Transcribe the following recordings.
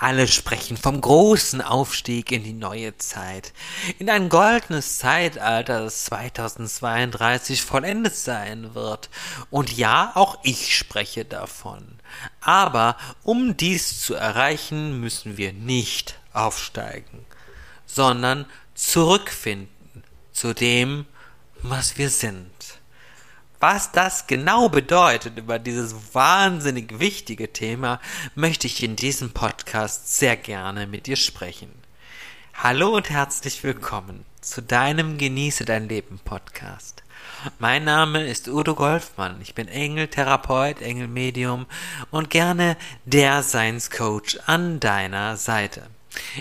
Alle sprechen vom großen Aufstieg in die neue Zeit, in ein goldenes Zeitalter, das 2032 vollendet sein wird. Und ja, auch ich spreche davon. Aber um dies zu erreichen, müssen wir nicht aufsteigen, sondern zurückfinden zu dem, was wir sind. Was das genau bedeutet über dieses wahnsinnig wichtige Thema, möchte ich in diesem Podcast sehr gerne mit dir sprechen. Hallo und herzlich willkommen zu deinem Genieße dein Leben Podcast. Mein Name ist Udo Golfmann. Ich bin Engeltherapeut, Engelmedium und gerne der Seinscoach an deiner Seite.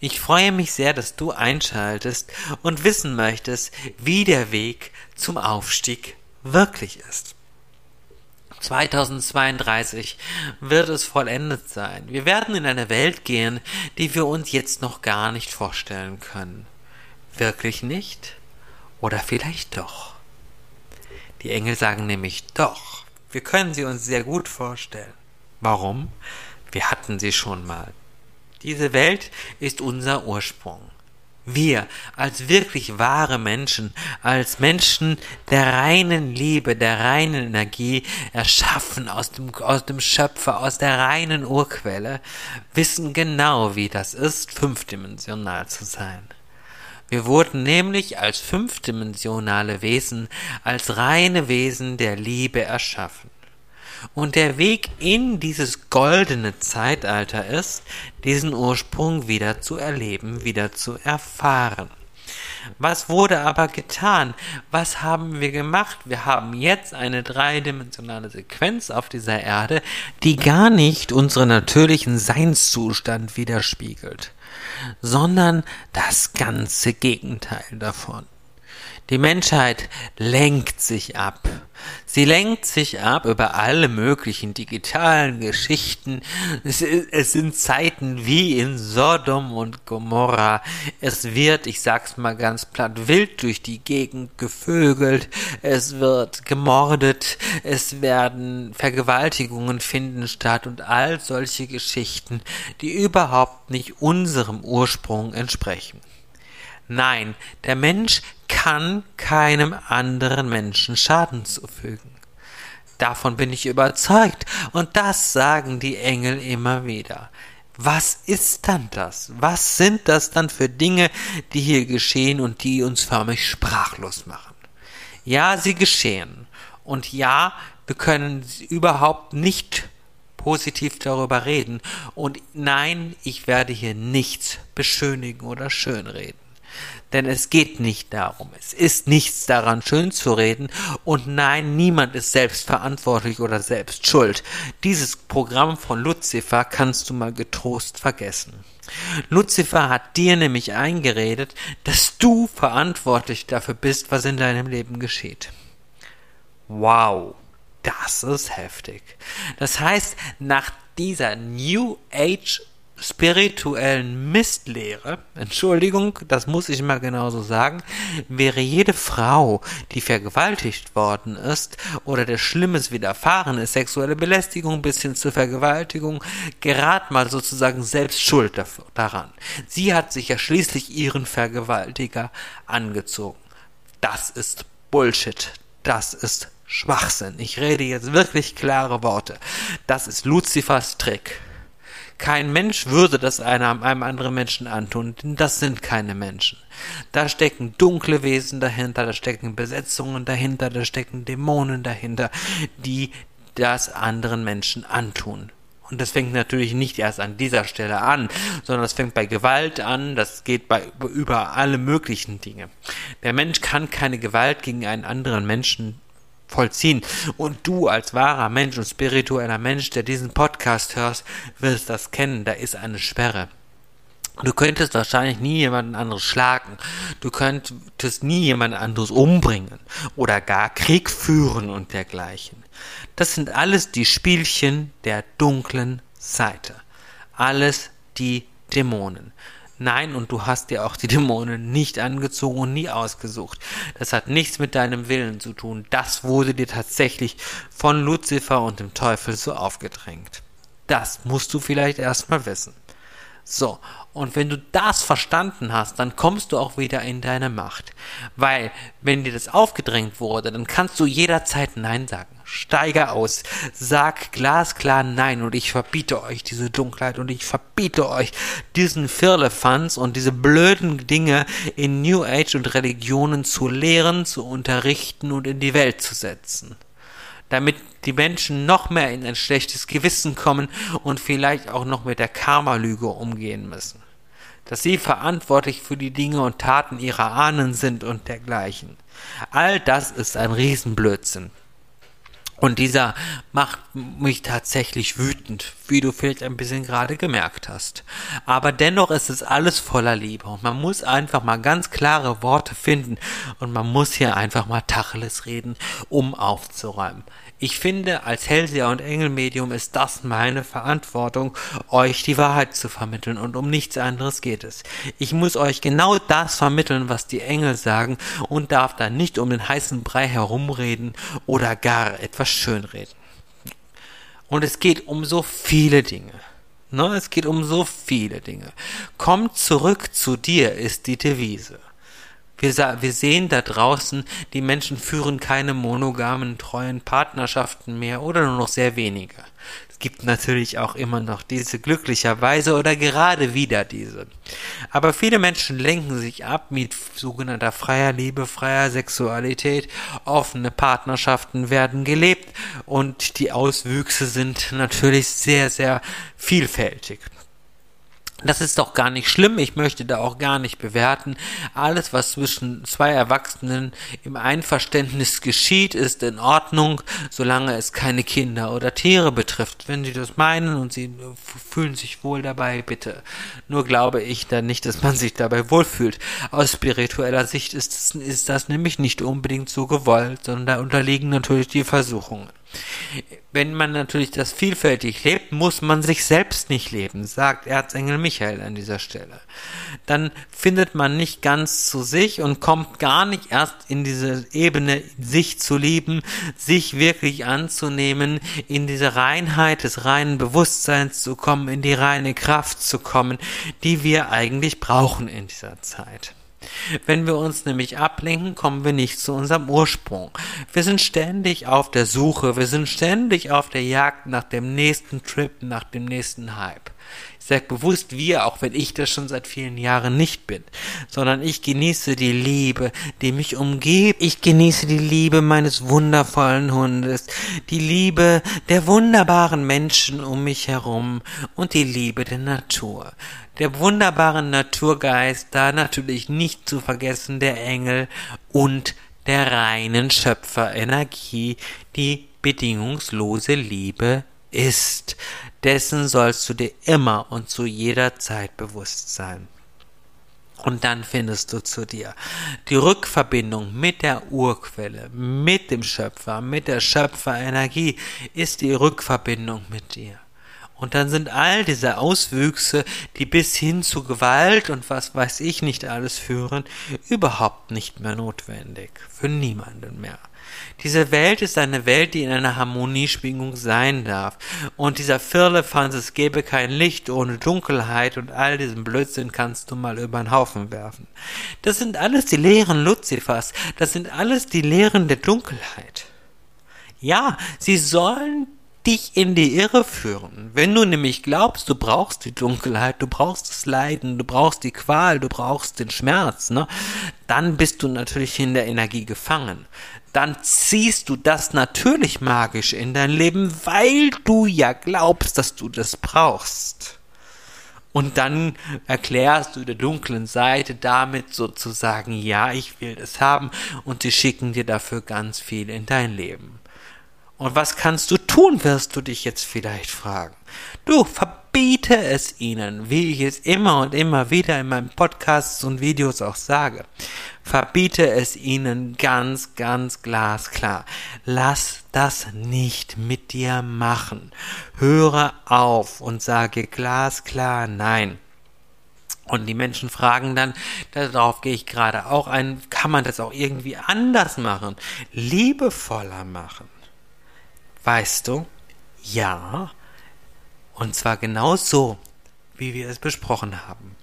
Ich freue mich sehr, dass du einschaltest und wissen möchtest, wie der Weg zum Aufstieg wirklich ist. 2032 wird es vollendet sein. Wir werden in eine Welt gehen, die wir uns jetzt noch gar nicht vorstellen können. Wirklich nicht? Oder vielleicht doch? Die Engel sagen nämlich doch. Wir können sie uns sehr gut vorstellen. Warum? Wir hatten sie schon mal. Diese Welt ist unser Ursprung. Wir als wirklich wahre Menschen, als Menschen der reinen Liebe, der reinen Energie, erschaffen aus dem, aus dem Schöpfer, aus der reinen Urquelle, wissen genau, wie das ist, fünfdimensional zu sein. Wir wurden nämlich als fünfdimensionale Wesen, als reine Wesen der Liebe erschaffen. Und der Weg in dieses goldene Zeitalter ist, diesen Ursprung wieder zu erleben, wieder zu erfahren. Was wurde aber getan? Was haben wir gemacht? Wir haben jetzt eine dreidimensionale Sequenz auf dieser Erde, die gar nicht unseren natürlichen Seinszustand widerspiegelt, sondern das ganze Gegenteil davon. Die Menschheit lenkt sich ab. Sie lenkt sich ab über alle möglichen digitalen Geschichten. Es, es, sind Zeiten wie in Sodom und Gomorra. Es wird, ich sag's mal ganz platt, wild durch die Gegend gevögelt. Es wird gemordet. Es werden Vergewaltigungen finden statt und all solche Geschichten, die überhaupt nicht unserem Ursprung entsprechen. Nein, der Mensch kann keinem anderen Menschen Schaden zufügen. Davon bin ich überzeugt, und das sagen die Engel immer wieder. Was ist dann das? Was sind das dann für Dinge, die hier geschehen und die uns förmlich sprachlos machen? Ja, sie geschehen. Und ja, wir können überhaupt nicht positiv darüber reden. Und nein, ich werde hier nichts beschönigen oder schönreden. Denn es geht nicht darum. Es ist nichts daran, schön zu reden. Und nein, niemand ist selbst verantwortlich oder selbst schuld. Dieses Programm von Lucifer kannst du mal getrost vergessen. Lucifer hat dir nämlich eingeredet, dass du verantwortlich dafür bist, was in deinem Leben geschieht. Wow, das ist heftig. Das heißt, nach dieser New Age spirituellen Mistlehre, Entschuldigung, das muss ich mal genauso sagen, wäre jede Frau, die vergewaltigt worden ist oder der Schlimmes widerfahren ist, sexuelle Belästigung bis hin zur Vergewaltigung, gerad mal sozusagen selbst schuld daran. Sie hat sich ja schließlich ihren Vergewaltiger angezogen. Das ist Bullshit. Das ist Schwachsinn. Ich rede jetzt wirklich klare Worte. Das ist Luzifers Trick. Kein Mensch würde das einem, einem anderen Menschen antun, denn das sind keine Menschen. Da stecken dunkle Wesen dahinter, da stecken Besetzungen dahinter, da stecken Dämonen dahinter, die das anderen Menschen antun. Und das fängt natürlich nicht erst an dieser Stelle an, sondern das fängt bei Gewalt an, das geht bei über alle möglichen Dinge. Der Mensch kann keine Gewalt gegen einen anderen Menschen vollziehen. Und du als wahrer Mensch und spiritueller Mensch, der diesen Podcast hörst, wirst das kennen. Da ist eine Sperre. Du könntest wahrscheinlich nie jemanden anderes schlagen. Du könntest nie jemanden anderes umbringen oder gar Krieg führen und dergleichen. Das sind alles die Spielchen der dunklen Seite. Alles die Dämonen. Nein, und du hast dir auch die Dämonen nicht angezogen und nie ausgesucht. Das hat nichts mit deinem Willen zu tun. Das wurde dir tatsächlich von Luzifer und dem Teufel so aufgedrängt. Das musst du vielleicht erstmal wissen. So, und wenn du das verstanden hast, dann kommst du auch wieder in deine Macht. Weil, wenn dir das aufgedrängt wurde, dann kannst du jederzeit Nein sagen. Steige aus, sag glasklar Nein und ich verbiete euch diese Dunkelheit und ich verbiete euch diesen Firlefanz und diese blöden Dinge in New Age und Religionen zu lehren, zu unterrichten und in die Welt zu setzen damit die Menschen noch mehr in ein schlechtes Gewissen kommen und vielleicht auch noch mit der Karma-Lüge umgehen müssen. Dass sie verantwortlich für die Dinge und Taten ihrer Ahnen sind und dergleichen. All das ist ein Riesenblödsinn. Und dieser macht mich tatsächlich wütend, wie du vielleicht ein bisschen gerade gemerkt hast. Aber dennoch ist es alles voller Liebe und man muss einfach mal ganz klare Worte finden und man muss hier einfach mal Tacheles reden, um aufzuräumen. Ich finde, als Hellseher und Engelmedium ist das meine Verantwortung, euch die Wahrheit zu vermitteln und um nichts anderes geht es. Ich muss euch genau das vermitteln, was die Engel sagen und darf da nicht um den heißen Brei herumreden oder gar etwas schönreden. Und es geht um so viele Dinge. Ne? Es geht um so viele Dinge. Komm zurück zu dir ist die Devise. Wir, wir sehen da draußen, die Menschen führen keine monogamen, treuen Partnerschaften mehr oder nur noch sehr wenige. Es gibt natürlich auch immer noch diese glücklicherweise oder gerade wieder diese. Aber viele Menschen lenken sich ab mit sogenannter freier Liebe, freier Sexualität. Offene Partnerschaften werden gelebt und die Auswüchse sind natürlich sehr, sehr vielfältig. Das ist doch gar nicht schlimm, ich möchte da auch gar nicht bewerten. Alles, was zwischen zwei Erwachsenen im Einverständnis geschieht, ist in Ordnung, solange es keine Kinder oder Tiere betrifft. Wenn Sie das meinen und Sie fühlen sich wohl dabei, bitte. Nur glaube ich dann nicht, dass man sich dabei wohlfühlt. Aus spiritueller Sicht ist, ist das nämlich nicht unbedingt so gewollt, sondern da unterliegen natürlich die Versuchungen. Wenn man natürlich das vielfältig lebt, muss man sich selbst nicht leben, sagt Erzengel Michael an dieser Stelle. Dann findet man nicht ganz zu sich und kommt gar nicht erst in diese Ebene, sich zu lieben, sich wirklich anzunehmen, in diese Reinheit des reinen Bewusstseins zu kommen, in die reine Kraft zu kommen, die wir eigentlich brauchen in dieser Zeit. Wenn wir uns nämlich ablenken, kommen wir nicht zu unserem Ursprung. Wir sind ständig auf der Suche, wir sind ständig auf der Jagd nach dem nächsten Trip, nach dem nächsten Hype. Ich bewusst wir, auch wenn ich das schon seit vielen Jahren nicht bin, sondern ich genieße die Liebe, die mich umgibt. Ich genieße die Liebe meines wundervollen Hundes, die Liebe der wunderbaren Menschen um mich herum und die Liebe der Natur der wunderbare Naturgeist, da natürlich nicht zu vergessen der Engel und der reinen Schöpferenergie, die bedingungslose Liebe ist. Dessen sollst du dir immer und zu jeder Zeit bewusst sein. Und dann findest du zu dir. Die Rückverbindung mit der Urquelle, mit dem Schöpfer, mit der Schöpferenergie ist die Rückverbindung mit dir. Und dann sind all diese Auswüchse, die bis hin zu Gewalt und was weiß ich nicht alles führen, überhaupt nicht mehr notwendig. Für niemanden mehr. Diese Welt ist eine Welt, die in einer Harmonieschwingung sein darf. Und dieser Firlefanz, es gäbe kein Licht ohne Dunkelheit und all diesen Blödsinn kannst du mal über den Haufen werfen. Das sind alles die Lehren Luzifers. Das sind alles die Lehren der Dunkelheit. Ja, sie sollen dich in die Irre führen. Wenn du nämlich glaubst, du brauchst die Dunkelheit, du brauchst das Leiden, du brauchst die Qual, du brauchst den Schmerz, ne, dann bist du natürlich in der Energie gefangen. Dann ziehst du das natürlich magisch in dein Leben, weil du ja glaubst, dass du das brauchst. Und dann erklärst du der dunklen Seite damit sozusagen, ja, ich will das haben und sie schicken dir dafür ganz viel in dein Leben. Und was kannst du tun, wirst du dich jetzt vielleicht fragen. Du verbiete es ihnen, wie ich es immer und immer wieder in meinen Podcasts und Videos auch sage. Verbiete es ihnen ganz, ganz glasklar. Lass das nicht mit dir machen. Höre auf und sage glasklar nein. Und die Menschen fragen dann, darauf gehe ich gerade auch ein, kann man das auch irgendwie anders machen, liebevoller machen? Weißt du? Ja. Und zwar genau so, wie wir es besprochen haben.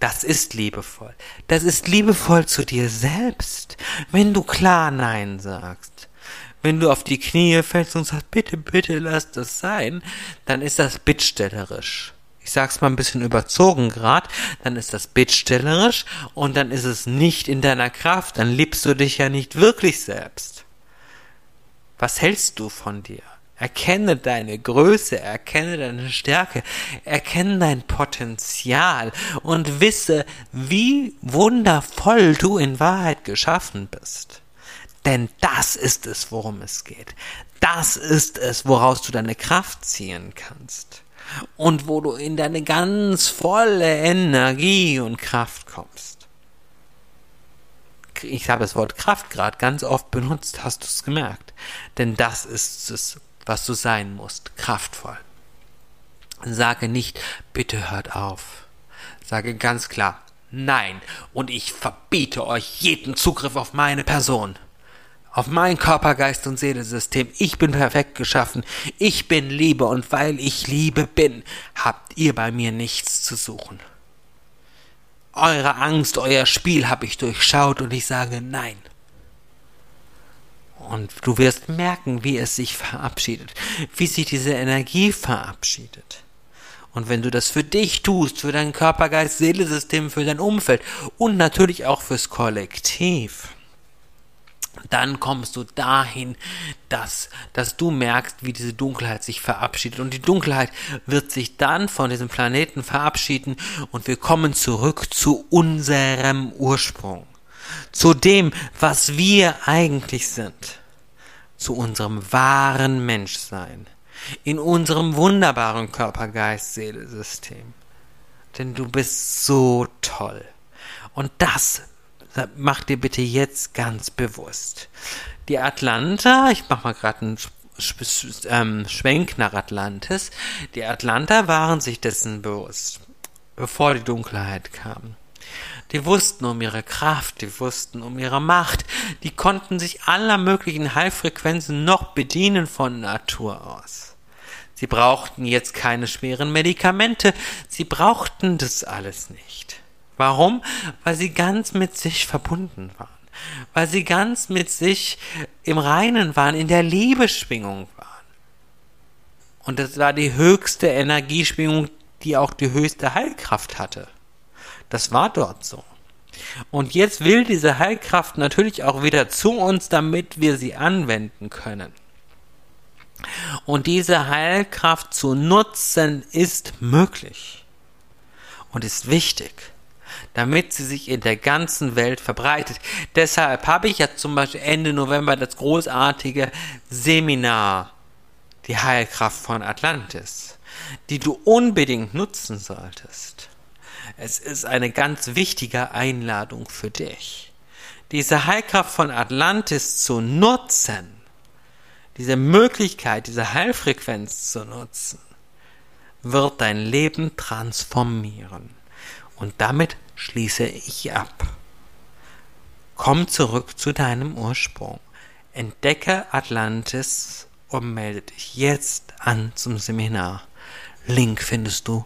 Das ist liebevoll. Das ist liebevoll zu dir selbst, wenn du klar Nein sagst. Wenn du auf die Knie fällst und sagst, bitte, bitte lass das sein, dann ist das bittstellerisch. Ich sag's mal ein bisschen überzogen grad, dann ist das bittstellerisch und dann ist es nicht in deiner Kraft, dann liebst du dich ja nicht wirklich selbst. Was hältst du von dir? Erkenne deine Größe, erkenne deine Stärke, erkenne dein Potenzial und wisse, wie wundervoll du in Wahrheit geschaffen bist. Denn das ist es, worum es geht. Das ist es, woraus du deine Kraft ziehen kannst. Und wo du in deine ganz volle Energie und Kraft kommst. Ich habe das Wort Kraft gerade ganz oft benutzt, hast du es gemerkt. Denn das ist es, was du sein musst, kraftvoll. Sage nicht, bitte hört auf. Sage ganz klar, nein, und ich verbiete euch jeden Zugriff auf meine Person. Auf mein Körper, Geist und Seelesystem. Ich bin perfekt geschaffen. Ich bin Liebe und weil ich Liebe bin, habt ihr bei mir nichts zu suchen. Eure Angst, euer Spiel habe ich durchschaut und ich sage nein. Und du wirst merken, wie es sich verabschiedet, wie sich diese Energie verabschiedet. Und wenn du das für dich tust, für dein Körper, Geist, Seelesystem, für dein Umfeld und natürlich auch fürs Kollektiv, dann kommst du dahin, dass, dass du merkst, wie diese Dunkelheit sich verabschiedet. Und die Dunkelheit wird sich dann von diesem Planeten verabschieden und wir kommen zurück zu unserem Ursprung zu dem, was wir eigentlich sind, zu unserem wahren Menschsein, in unserem wunderbaren Körper, Geist, Seele, System. Denn du bist so toll. Und das mach dir bitte jetzt ganz bewusst. Die Atlanta, ich mach mal gerade einen ähm, Schwenk nach Atlantis, die Atlanta waren sich dessen bewusst, bevor die Dunkelheit kam. Die wussten um ihre Kraft, die wussten um ihre Macht, die konnten sich aller möglichen Heilfrequenzen noch bedienen von Natur aus. Sie brauchten jetzt keine schweren Medikamente, sie brauchten das alles nicht. Warum? Weil sie ganz mit sich verbunden waren, weil sie ganz mit sich im Reinen waren, in der Liebeschwingung waren. Und das war die höchste Energieschwingung, die auch die höchste Heilkraft hatte. Das war dort so. Und jetzt will diese Heilkraft natürlich auch wieder zu uns, damit wir sie anwenden können. Und diese Heilkraft zu nutzen ist möglich und ist wichtig, damit sie sich in der ganzen Welt verbreitet. Deshalb habe ich ja zum Beispiel Ende November das großartige Seminar, die Heilkraft von Atlantis, die du unbedingt nutzen solltest. Es ist eine ganz wichtige Einladung für dich. Diese Heilkraft von Atlantis zu nutzen, diese Möglichkeit, diese Heilfrequenz zu nutzen, wird dein Leben transformieren. Und damit schließe ich ab. Komm zurück zu deinem Ursprung. Entdecke Atlantis und melde dich jetzt an zum Seminar. Link findest du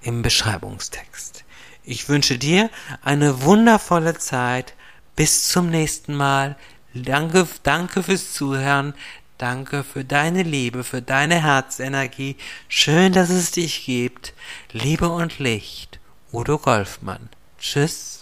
im Beschreibungstext. Ich wünsche dir eine wundervolle Zeit. Bis zum nächsten Mal. Danke, danke fürs Zuhören. Danke für deine Liebe, für deine Herzenergie. Schön, dass es dich gibt. Liebe und Licht. Udo Golfmann. Tschüss.